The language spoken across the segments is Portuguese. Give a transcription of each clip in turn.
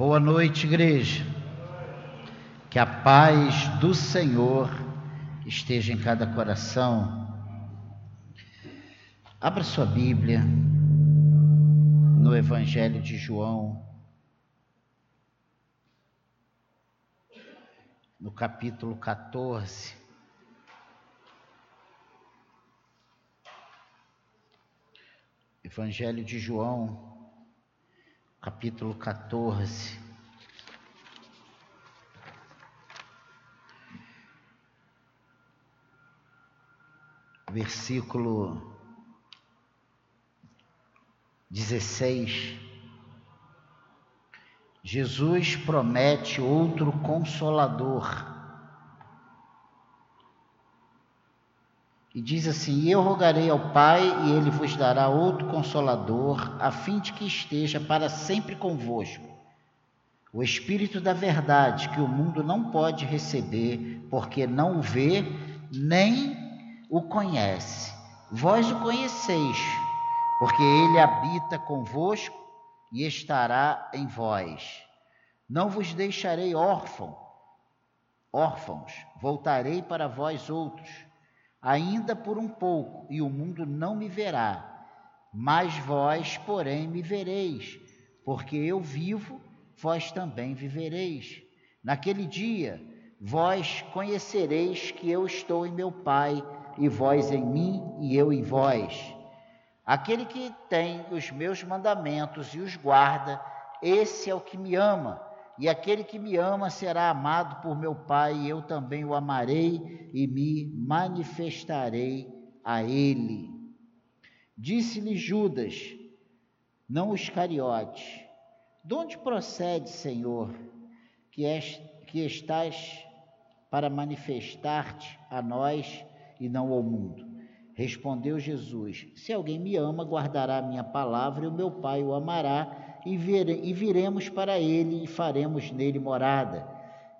Boa noite, igreja. Que a paz do Senhor esteja em cada coração. Abra sua Bíblia no Evangelho de João, no capítulo 14. Evangelho de João, capítulo 14. Versículo 16. Jesus promete outro consolador. E diz assim: Eu rogarei ao Pai, e ele vos dará outro consolador, a fim de que esteja para sempre convosco. O Espírito da Verdade, que o mundo não pode receber, porque não o vê, nem o conhece. Vós o conheceis, porque ele habita convosco e estará em vós. Não vos deixarei órfão, órfãos, voltarei para vós outros ainda por um pouco, e o mundo não me verá. Mas vós, porém, me vereis, porque eu vivo, vós também vivereis. Naquele dia, vós conhecereis que eu estou em meu Pai, e vós em mim, e eu em vós. Aquele que tem os meus mandamentos e os guarda, esse é o que me ama e aquele que me ama será amado por meu Pai, e eu também o amarei e me manifestarei a ele. Disse-lhe Judas, não os cariotes, de onde procede, Senhor, que, és, que estás para manifestar-te a nós e não ao mundo? Respondeu Jesus: Se alguém me ama, guardará a minha palavra, e o meu Pai o amará e, vire, e viremos para ele e faremos nele morada.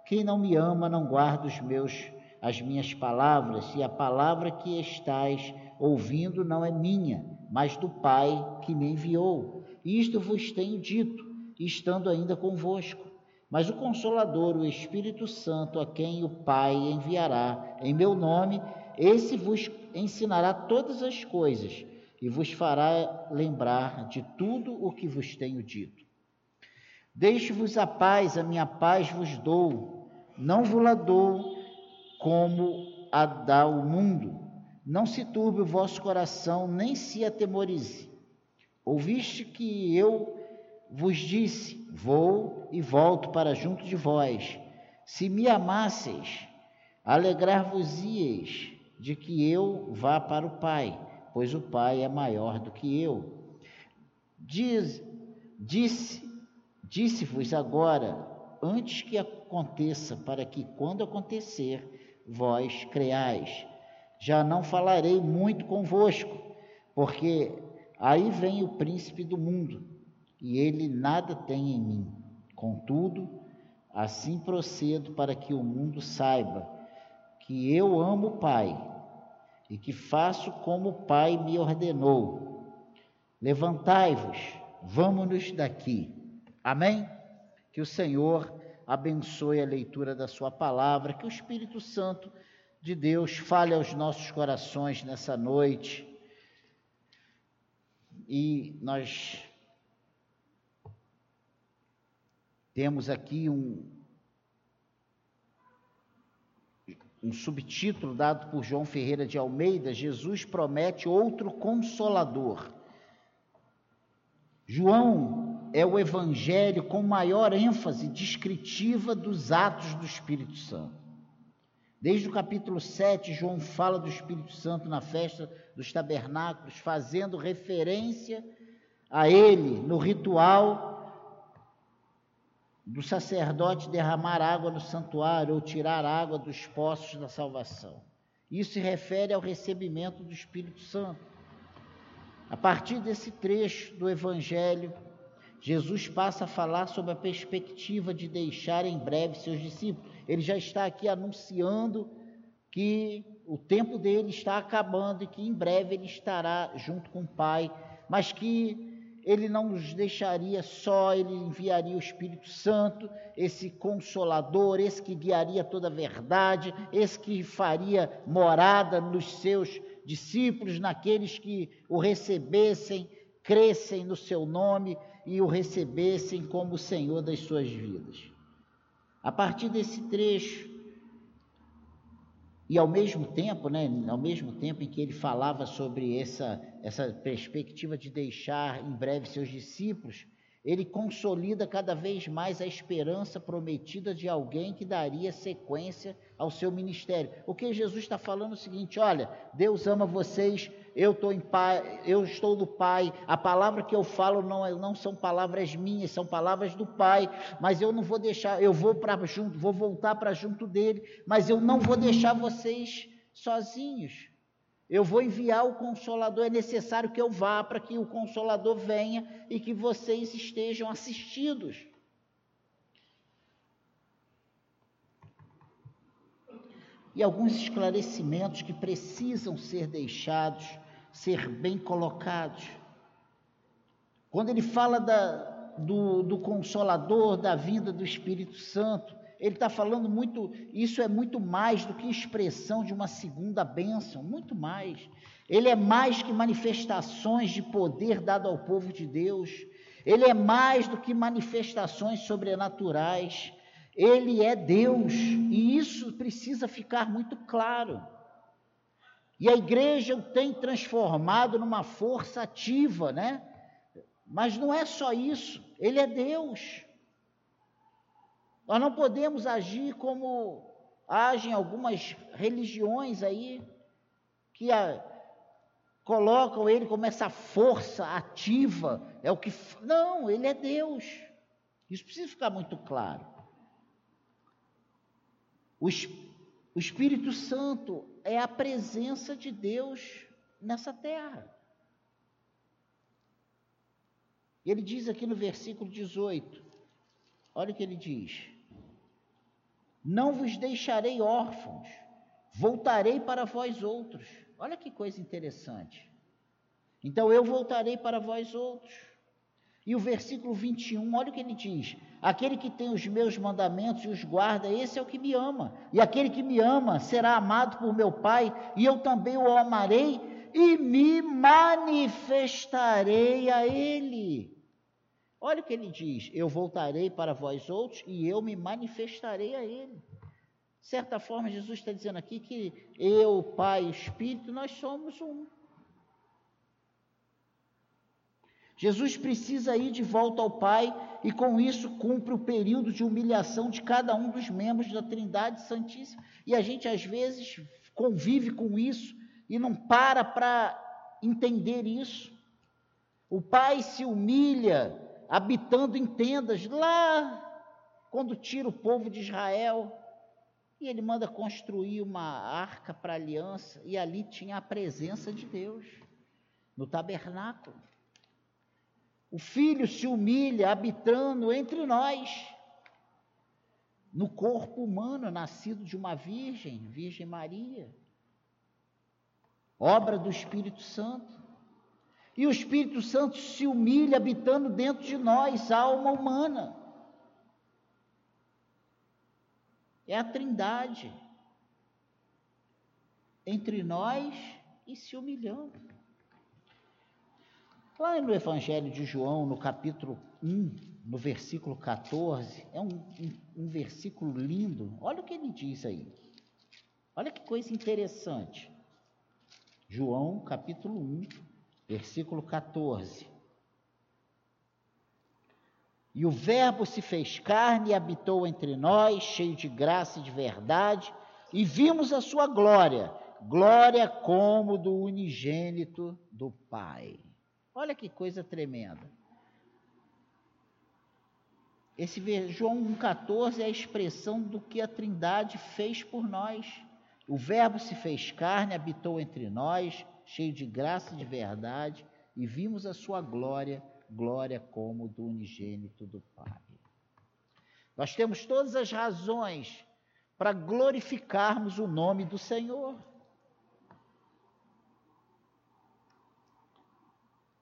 Quem não me ama não guarda os meus as minhas palavras, e a palavra que estás ouvindo não é minha, mas do Pai que me enviou. Isto vos tenho dito, estando ainda convosco. Mas o Consolador, o Espírito Santo, a quem o Pai enviará em meu nome, esse vos ensinará todas as coisas e vos fará lembrar de tudo o que vos tenho dito. Deixe-vos a paz, a minha paz vos dou, não vos la dou como a dá o mundo. Não se turbe o vosso coração, nem se atemorize. Ouviste que eu vos disse: Vou e volto para junto de vós. Se me amasseis, alegrar-vos-ieis de que eu vá para o Pai pois o Pai é maior do que eu. Diz, disse, disse-vos agora, antes que aconteça, para que quando acontecer, vós creais. Já não falarei muito convosco, porque aí vem o príncipe do mundo, e ele nada tem em mim. Contudo, assim procedo para que o mundo saiba que eu amo o Pai e que faço como o Pai me ordenou. Levantai-vos, vamos-nos daqui. Amém? Que o Senhor abençoe a leitura da Sua palavra, que o Espírito Santo de Deus fale aos nossos corações nessa noite. E nós temos aqui um, um subtítulo dado por João Ferreira de Almeida: Jesus promete outro consolador. João é o evangelho com maior ênfase descritiva dos atos do Espírito Santo. Desde o capítulo 7, João fala do Espírito Santo na festa dos tabernáculos, fazendo referência a ele no ritual do sacerdote derramar água no santuário ou tirar água dos poços da salvação. Isso se refere ao recebimento do Espírito Santo. A partir desse trecho do Evangelho, Jesus passa a falar sobre a perspectiva de deixar em breve seus discípulos. Ele já está aqui anunciando que o tempo dele está acabando e que em breve ele estará junto com o Pai, mas que ele não nos deixaria só, ele enviaria o Espírito Santo, esse consolador, esse que guiaria toda a verdade, esse que faria morada nos seus discípulos, naqueles que o recebessem, crescem no seu nome e o recebessem como Senhor das suas vidas. A partir desse trecho, e ao mesmo tempo, né, ao mesmo tempo em que ele falava sobre essa, essa perspectiva de deixar em breve seus discípulos, ele consolida cada vez mais a esperança prometida de alguém que daria sequência ao seu ministério. O que Jesus está falando é o seguinte: olha, Deus ama vocês, eu pai, eu estou do Pai. A palavra que eu falo não, é, não são palavras minhas, são palavras do Pai. Mas eu não vou deixar, eu vou para junto, vou voltar para junto dele, mas eu não vou deixar vocês sozinhos. Eu vou enviar o consolador, é necessário que eu vá para que o consolador venha e que vocês estejam assistidos. Alguns esclarecimentos que precisam ser deixados, ser bem colocados. Quando ele fala da, do, do consolador, da vinda do Espírito Santo, ele está falando muito, isso é muito mais do que expressão de uma segunda bênção, muito mais. Ele é mais que manifestações de poder dado ao povo de Deus. Ele é mais do que manifestações sobrenaturais. Ele é Deus, e isso precisa ficar muito claro. E a igreja o tem transformado numa força ativa, né? Mas não é só isso, ele é Deus. Nós não podemos agir como agem algumas religiões aí, que a, colocam ele como essa força ativa, é o que. Não, ele é Deus. Isso precisa ficar muito claro. O, o Espírito Santo é a presença de Deus nessa terra. Ele diz aqui no versículo 18: olha o que ele diz. Não vos deixarei órfãos, voltarei para vós outros. Olha que coisa interessante. Então eu voltarei para vós outros. E o versículo 21, olha o que ele diz: Aquele que tem os meus mandamentos e os guarda, esse é o que me ama. E aquele que me ama será amado por meu Pai, e eu também o amarei e me manifestarei a ele. Olha o que ele diz: Eu voltarei para vós outros e eu me manifestarei a ele. De certa forma, Jesus está dizendo aqui que eu, Pai e Espírito, nós somos um. Jesus precisa ir de volta ao Pai e com isso cumpre o período de humilhação de cada um dos membros da Trindade Santíssima. E a gente às vezes convive com isso e não para para entender isso. O Pai se humilha habitando em tendas lá quando tira o povo de Israel. E ele manda construir uma arca para aliança, e ali tinha a presença de Deus, no tabernáculo. O filho se humilha habitando entre nós, no corpo humano, nascido de uma virgem, Virgem Maria, obra do Espírito Santo. E o Espírito Santo se humilha habitando dentro de nós, alma humana. É a Trindade entre nós e se humilhando. Lá no Evangelho de João, no capítulo 1, no versículo 14, é um, um, um versículo lindo. Olha o que ele diz aí. Olha que coisa interessante. João, capítulo 1, versículo 14. E o Verbo se fez carne e habitou entre nós, cheio de graça e de verdade, e vimos a sua glória, glória como do unigênito do Pai. Olha que coisa tremenda. Esse João 1,14 é a expressão do que a Trindade fez por nós. O Verbo se fez carne, habitou entre nós, cheio de graça e de verdade, e vimos a sua glória, glória como do unigênito do Pai. Nós temos todas as razões para glorificarmos o nome do Senhor.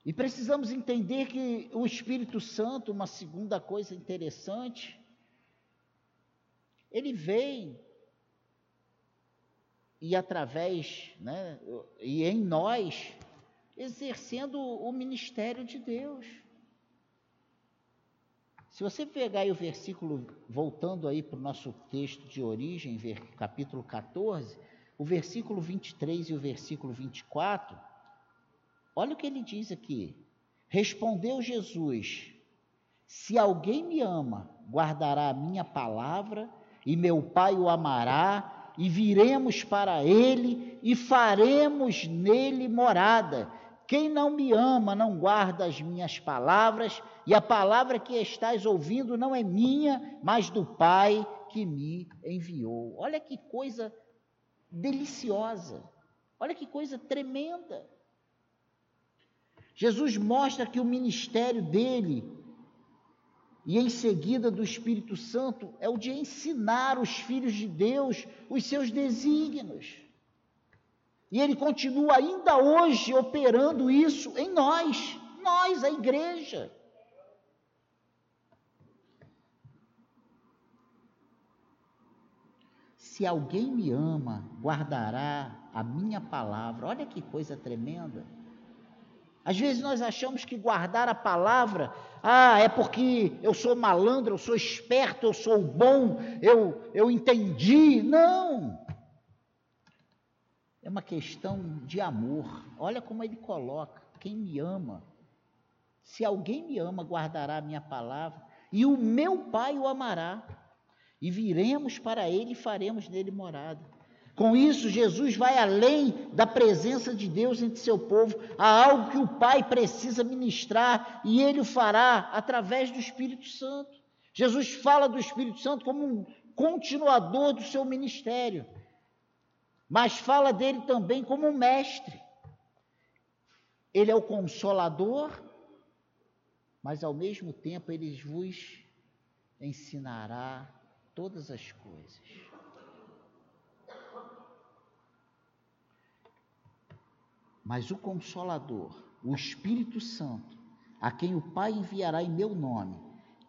E precisamos entender que o Espírito Santo, uma segunda coisa interessante, ele vem e através, né, e em nós, exercendo o ministério de Deus. Se você pegar aí o versículo, voltando aí para o nosso texto de origem, capítulo 14, o versículo 23 e o versículo 24, olha o que ele diz aqui. Respondeu Jesus: Se alguém me ama, guardará a minha palavra, e meu Pai o amará, e viremos para ele e faremos nele morada. Quem não me ama não guarda as minhas palavras, e a palavra que estás ouvindo não é minha, mas do Pai que me enviou. Olha que coisa deliciosa. Olha que coisa tremenda. Jesus mostra que o ministério dele e em seguida do Espírito Santo é o de ensinar os filhos de Deus os seus desígnios. E ele continua ainda hoje operando isso em nós, nós, a igreja. Se alguém me ama, guardará a minha palavra. Olha que coisa tremenda. Às vezes nós achamos que guardar a palavra, ah, é porque eu sou malandro, eu sou esperto, eu sou bom, eu, eu entendi. Não! É uma questão de amor. Olha como ele coloca: quem me ama, se alguém me ama, guardará a minha palavra, e o meu Pai o amará, e viremos para ele e faremos nele morada. Com isso, Jesus vai além da presença de Deus entre seu povo, a algo que o Pai precisa ministrar e ele o fará através do Espírito Santo. Jesus fala do Espírito Santo como um continuador do seu ministério mas fala dele também como um mestre. Ele é o consolador, mas ao mesmo tempo ele vos ensinará todas as coisas. Mas o Consolador, o Espírito Santo, a quem o Pai enviará em meu nome,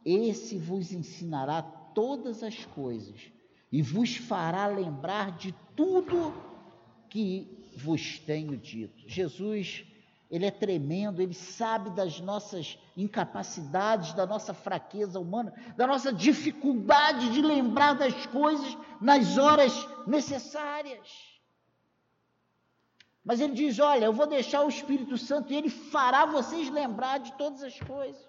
esse vos ensinará todas as coisas e vos fará lembrar de tudo que vos tenho dito. Jesus, ele é tremendo, ele sabe das nossas incapacidades, da nossa fraqueza humana, da nossa dificuldade de lembrar das coisas nas horas necessárias. Mas ele diz: Olha, eu vou deixar o Espírito Santo e ele fará vocês lembrar de todas as coisas.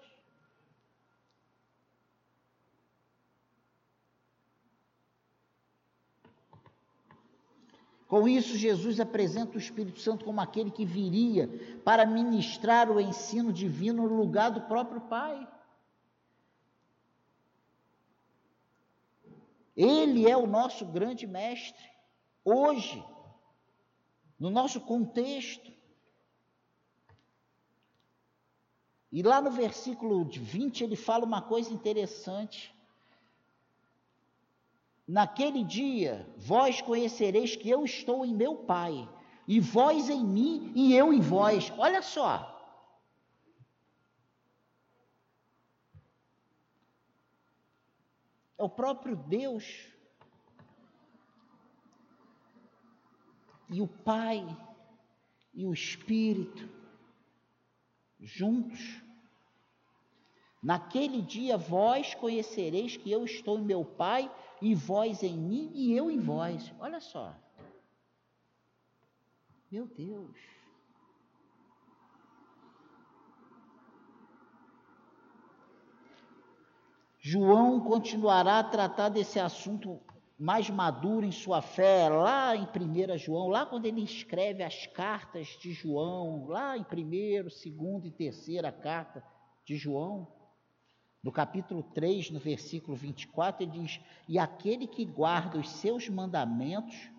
Com isso, Jesus apresenta o Espírito Santo como aquele que viria para ministrar o ensino divino no lugar do próprio Pai. Ele é o nosso grande mestre, hoje, no nosso contexto. E lá no versículo 20 ele fala uma coisa interessante. Naquele dia, vós conhecereis que eu estou em meu Pai, e vós em mim, e eu em vós. Olha só. É o próprio Deus e o Pai e o Espírito juntos Naquele dia vós conhecereis que eu estou em meu Pai, e vós em mim, e eu em vós. Olha só. Meu Deus. João continuará a tratar desse assunto mais maduro em sua fé, lá em 1 João, lá quando ele escreve as cartas de João, lá em 1, 2 e 3 carta de João. No capítulo 3, no versículo 24, ele diz: E aquele que guarda os seus mandamentos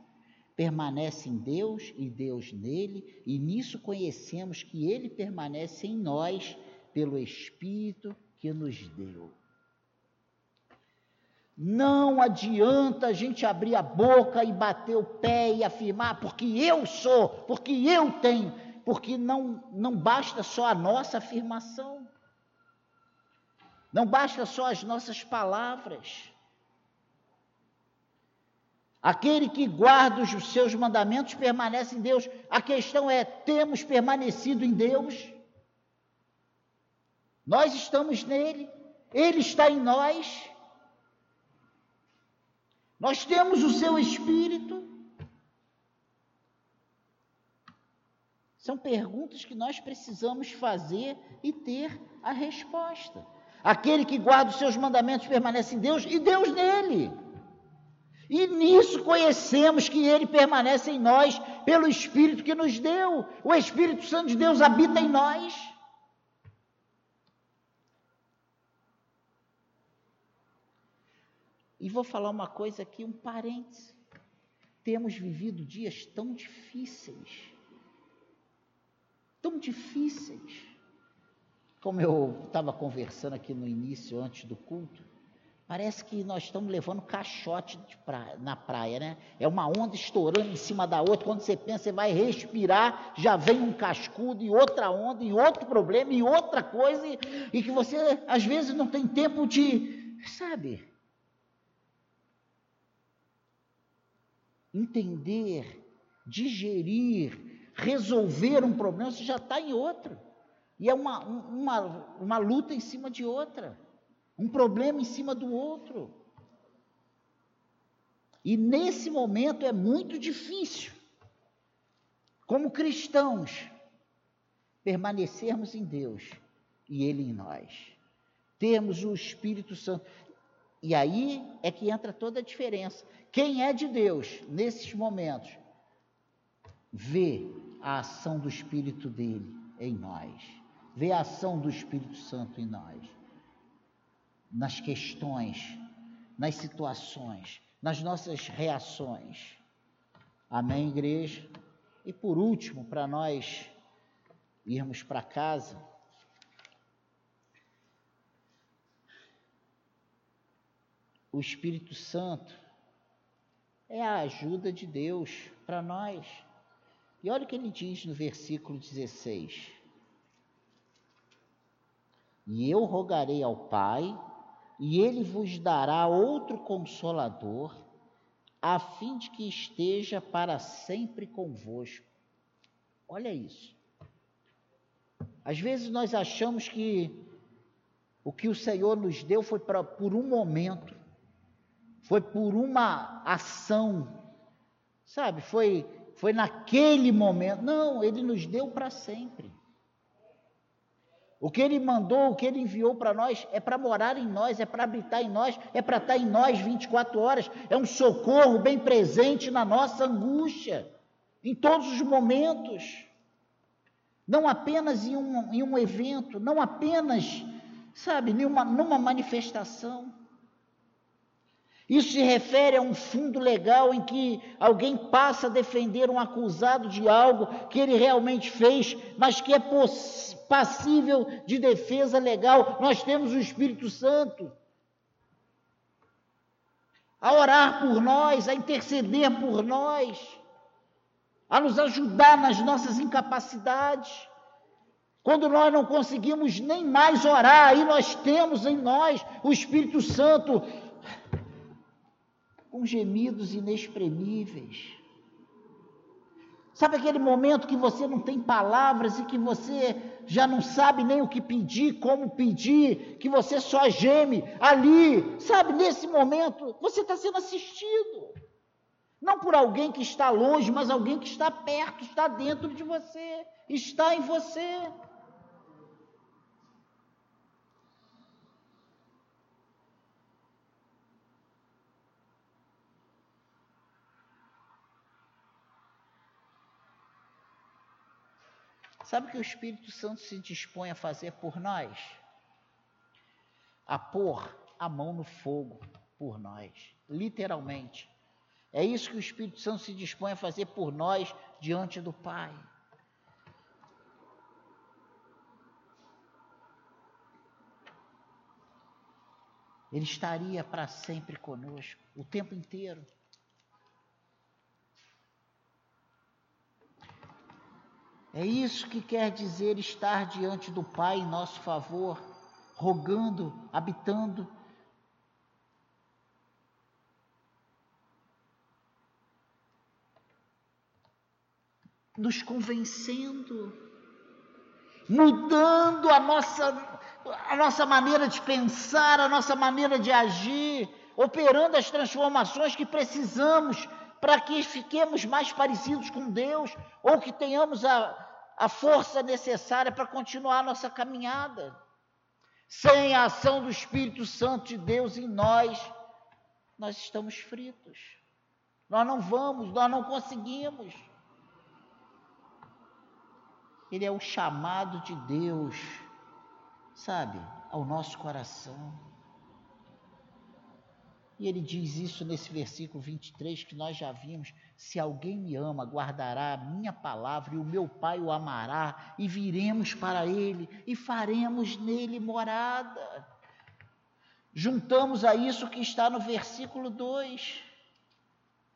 permanece em Deus e Deus nele, e nisso conhecemos que ele permanece em nós pelo Espírito que nos deu. Não adianta a gente abrir a boca e bater o pé e afirmar, porque eu sou, porque eu tenho. porque não, não basta só a nossa afirmação, não basta só as nossas palavras. Aquele que guarda os seus mandamentos permanece em Deus. A questão é: temos permanecido em Deus? Nós estamos nele, ele está em nós. Nós temos o seu espírito. São perguntas que nós precisamos fazer e ter a resposta. Aquele que guarda os seus mandamentos permanece em Deus e Deus nele. E nisso conhecemos que ele permanece em nós pelo Espírito que nos deu. O Espírito Santo de Deus habita em nós. E vou falar uma coisa aqui, um parêntese. Temos vivido dias tão difíceis. Tão difíceis. Como eu estava conversando aqui no início, antes do culto, Parece que nós estamos levando caixote praia, na praia, né? É uma onda estourando em cima da outra. Quando você pensa, você vai respirar, já vem um cascudo e outra onda, e outro problema, e outra coisa, e, e que você às vezes não tem tempo de, sabe? Entender, digerir, resolver um problema, você já está em outro. E é uma, uma, uma luta em cima de outra um problema em cima do outro. E nesse momento é muito difícil, como cristãos, permanecermos em Deus e Ele em nós. Termos o Espírito Santo. E aí é que entra toda a diferença. Quem é de Deus nesses momentos vê a ação do Espírito dele em nós, vê a ação do Espírito Santo em nós nas questões, nas situações, nas nossas reações. Amém, igreja? E por último, para nós irmos para casa, o Espírito Santo é a ajuda de Deus para nós. E olha o que ele diz no versículo 16: E eu rogarei ao Pai, e ele vos dará outro consolador, a fim de que esteja para sempre convosco. Olha isso. Às vezes nós achamos que o que o Senhor nos deu foi pra, por um momento, foi por uma ação, sabe? Foi, foi naquele momento. Não, Ele nos deu para sempre. O que ele mandou, o que ele enviou para nós é para morar em nós, é para habitar em nós, é para estar em nós 24 horas, é um socorro bem presente na nossa angústia, em todos os momentos. Não apenas em um, em um evento, não apenas, sabe, numa, numa manifestação. Isso se refere a um fundo legal em que alguém passa a defender um acusado de algo que ele realmente fez, mas que é passível de defesa legal. Nós temos o Espírito Santo a orar por nós, a interceder por nós, a nos ajudar nas nossas incapacidades. Quando nós não conseguimos nem mais orar, aí nós temos em nós o Espírito Santo com gemidos inexprimíveis. Sabe aquele momento que você não tem palavras e que você já não sabe nem o que pedir, como pedir, que você só geme ali, sabe? Nesse momento, você está sendo assistido. Não por alguém que está longe, mas alguém que está perto, está dentro de você, está em você. Sabe o que o Espírito Santo se dispõe a fazer por nós? A pôr a mão no fogo por nós, literalmente. É isso que o Espírito Santo se dispõe a fazer por nós diante do Pai. Ele estaria para sempre conosco, o tempo inteiro. É isso que quer dizer estar diante do Pai em nosso favor, rogando, habitando. Nos convencendo, mudando a nossa, a nossa maneira de pensar, a nossa maneira de agir, operando as transformações que precisamos para que fiquemos mais parecidos com Deus, ou que tenhamos a, a força necessária para continuar nossa caminhada. Sem a ação do Espírito Santo de Deus em nós, nós estamos fritos. Nós não vamos, nós não conseguimos. Ele é o chamado de Deus, sabe, ao nosso coração. E ele diz isso nesse versículo 23 que nós já vimos: Se alguém me ama, guardará a minha palavra, e o meu Pai o amará, e viremos para ele, e faremos nele morada. Juntamos a isso que está no versículo 2.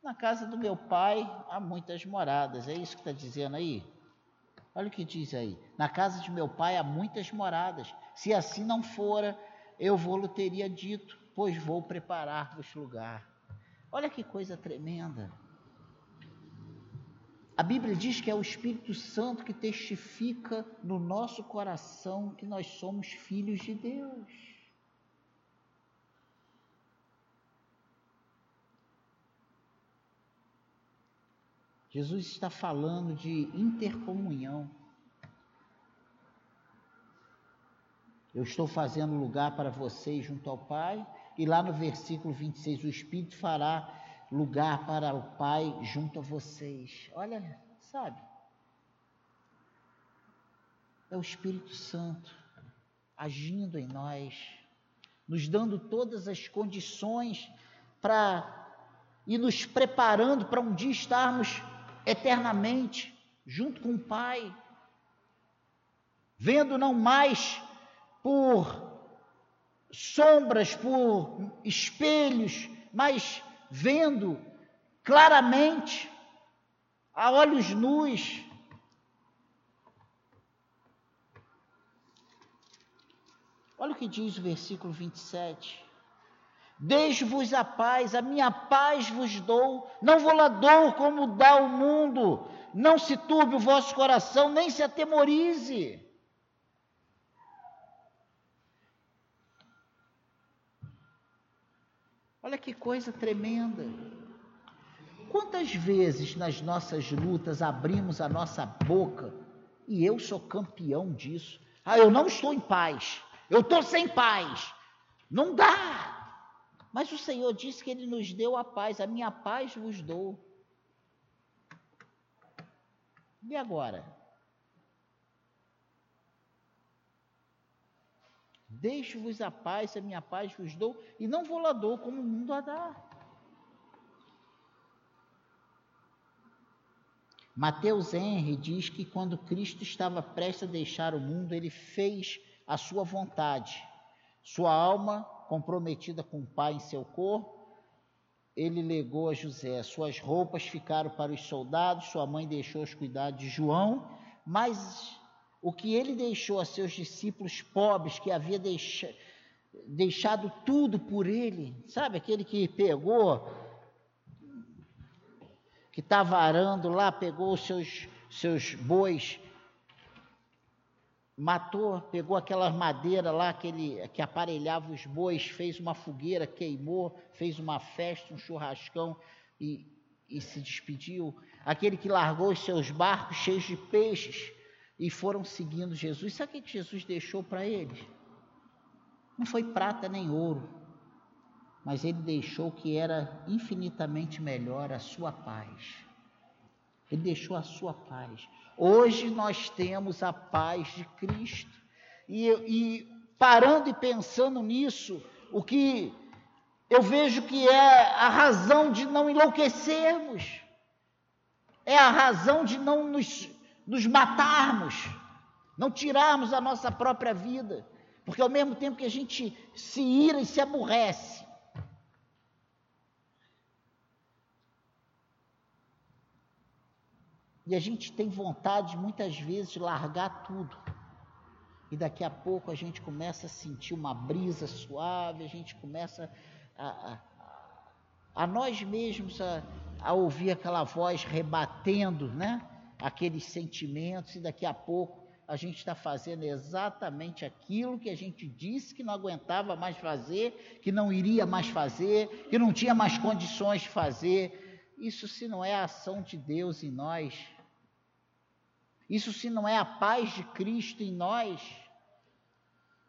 Na casa do meu pai há muitas moradas, é isso que está dizendo aí? Olha o que diz aí. Na casa de meu pai há muitas moradas. Se assim não fora, eu vou-lhe teria dito pois vou preparar-vos lugar. Olha que coisa tremenda. A Bíblia diz que é o Espírito Santo que testifica no nosso coração que nós somos filhos de Deus. Jesus está falando de intercomunhão. Eu estou fazendo lugar para vocês junto ao Pai, e lá no versículo 26, o Espírito fará lugar para o Pai junto a vocês. Olha, sabe? É o Espírito Santo agindo em nós, nos dando todas as condições para e nos preparando para um dia estarmos eternamente junto com o Pai, vendo não mais por sombras, por espelhos, mas vendo claramente, a olhos nus. Olha o que diz o versículo 27. Deixo-vos a paz, a minha paz vos dou, não vou lá dou como dá o mundo, não se turbe o vosso coração, nem se atemorize. Olha que coisa tremenda. Quantas vezes nas nossas lutas abrimos a nossa boca e eu sou campeão disso? Ah, eu não estou em paz, eu estou sem paz. Não dá. Mas o Senhor disse que Ele nos deu a paz, a minha paz vos dou. E agora? Deixo-vos a paz, a minha paz vos dou, e não vou lá dou como o mundo a dá. Mateus Henry diz que quando Cristo estava prestes a deixar o mundo, ele fez a sua vontade. Sua alma, comprometida com o Pai em seu corpo, ele legou a José. Suas roupas ficaram para os soldados, sua mãe deixou os cuidados de João, mas o que ele deixou a seus discípulos pobres, que havia deixa, deixado tudo por ele, sabe, aquele que pegou, que estava arando lá, pegou os seus, seus bois, matou, pegou aquela madeira lá que, ele, que aparelhava os bois, fez uma fogueira, queimou, fez uma festa, um churrascão e, e se despediu. Aquele que largou os seus barcos cheios de peixes, e foram seguindo Jesus. Sabe o que Jesus deixou para eles? Não foi prata nem ouro, mas ele deixou que era infinitamente melhor a sua paz. Ele deixou a sua paz. Hoje nós temos a paz de Cristo. E, e parando e pensando nisso, o que eu vejo que é a razão de não enlouquecermos, é a razão de não nos nos matarmos, não tirarmos a nossa própria vida, porque ao mesmo tempo que a gente se ira e se aborrece, E a gente tem vontade, muitas vezes, de largar tudo. E daqui a pouco a gente começa a sentir uma brisa suave, a gente começa a, a, a nós mesmos a, a ouvir aquela voz rebatendo, né? Aqueles sentimentos, e daqui a pouco a gente está fazendo exatamente aquilo que a gente disse que não aguentava mais fazer, que não iria mais fazer, que não tinha mais condições de fazer. Isso se não é a ação de Deus em nós, isso se não é a paz de Cristo em nós,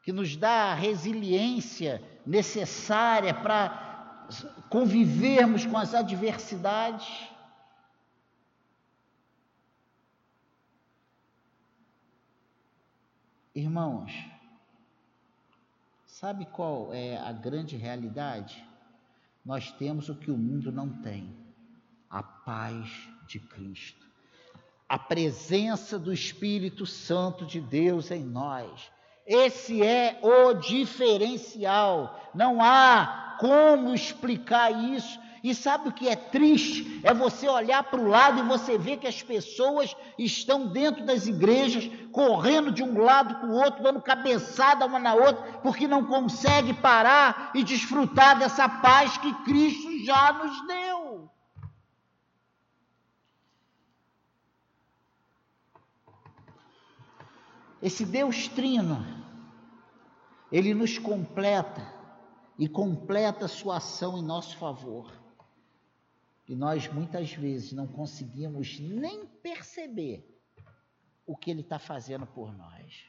que nos dá a resiliência necessária para convivermos com as adversidades. Irmãos, sabe qual é a grande realidade? Nós temos o que o mundo não tem: a paz de Cristo a presença do Espírito Santo de Deus em nós. Esse é o diferencial. Não há como explicar isso. E sabe o que é triste? É você olhar para o lado e você ver que as pessoas estão dentro das igrejas, correndo de um lado para o outro, dando cabeçada uma na outra, porque não consegue parar e desfrutar dessa paz que Cristo já nos deu. Esse Deus Trino, ele nos completa e completa a sua ação em nosso favor. E nós muitas vezes não conseguimos nem perceber o que ele está fazendo por nós.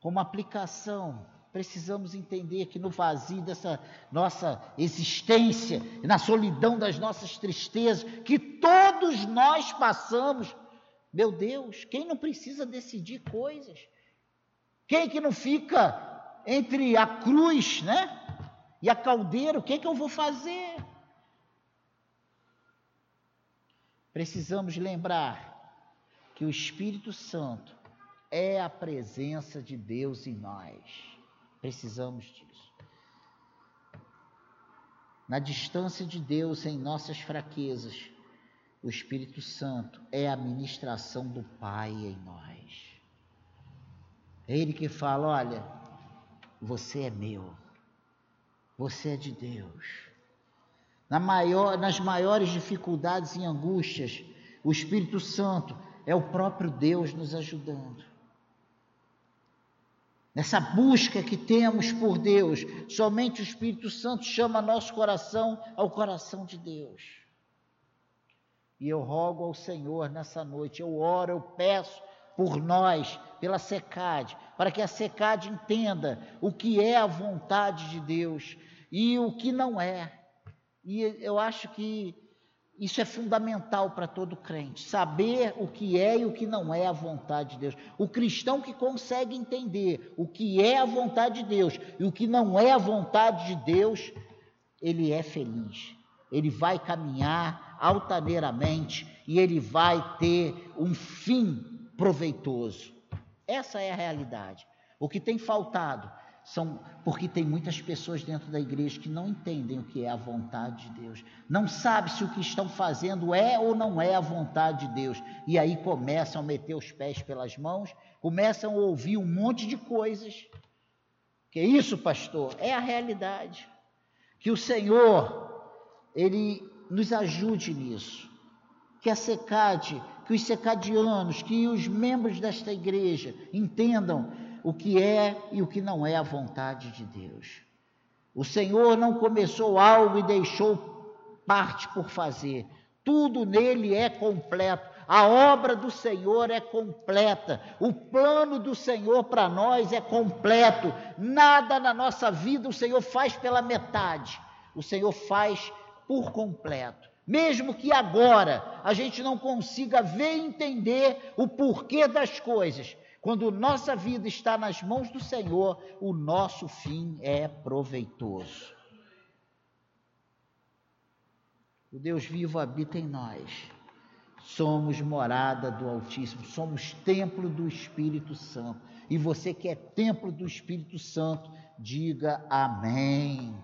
Como aplicação, precisamos entender que no vazio dessa nossa existência, na solidão das nossas tristezas, que todos nós passamos, meu Deus, quem não precisa decidir coisas? Quem que não fica entre a cruz, né? E a caldeira, o que que eu vou fazer? Precisamos lembrar que o Espírito Santo é a presença de Deus em nós. Precisamos disso. Na distância de Deus em nossas fraquezas, o Espírito Santo é a ministração do Pai em nós. É Ele que fala: olha, você é meu, você é de Deus. Na maior, nas maiores dificuldades e angústias, o Espírito Santo é o próprio Deus nos ajudando. Nessa busca que temos por Deus, somente o Espírito Santo chama nosso coração ao coração de Deus. E eu rogo ao Senhor nessa noite, eu oro, eu peço por nós, pela SECAD, para que a SECAD entenda o que é a vontade de Deus e o que não é. E eu acho que isso é fundamental para todo crente, saber o que é e o que não é a vontade de Deus. O cristão que consegue entender o que é a vontade de Deus e o que não é a vontade de Deus, ele é feliz. Ele vai caminhar altaneiramente e ele vai ter um fim proveitoso. Essa é a realidade. O que tem faltado são porque tem muitas pessoas dentro da igreja que não entendem o que é a vontade de Deus, não sabe se o que estão fazendo é ou não é a vontade de Deus, e aí começam a meter os pés pelas mãos, começam a ouvir um monte de coisas. Que é isso, pastor? É a realidade. Que o Senhor ele nos ajude nisso. Que a SECAD, que os secadianos, que os membros desta igreja entendam o que é e o que não é a vontade de Deus. O Senhor não começou algo e deixou parte por fazer. Tudo nele é completo. A obra do Senhor é completa. O plano do Senhor para nós é completo. Nada na nossa vida o Senhor faz pela metade. O Senhor faz por completo. Mesmo que agora a gente não consiga ver e entender o porquê das coisas, quando nossa vida está nas mãos do Senhor, o nosso fim é proveitoso. O Deus vivo habita em nós. Somos morada do Altíssimo, somos templo do Espírito Santo. E você que é templo do Espírito Santo, diga amém.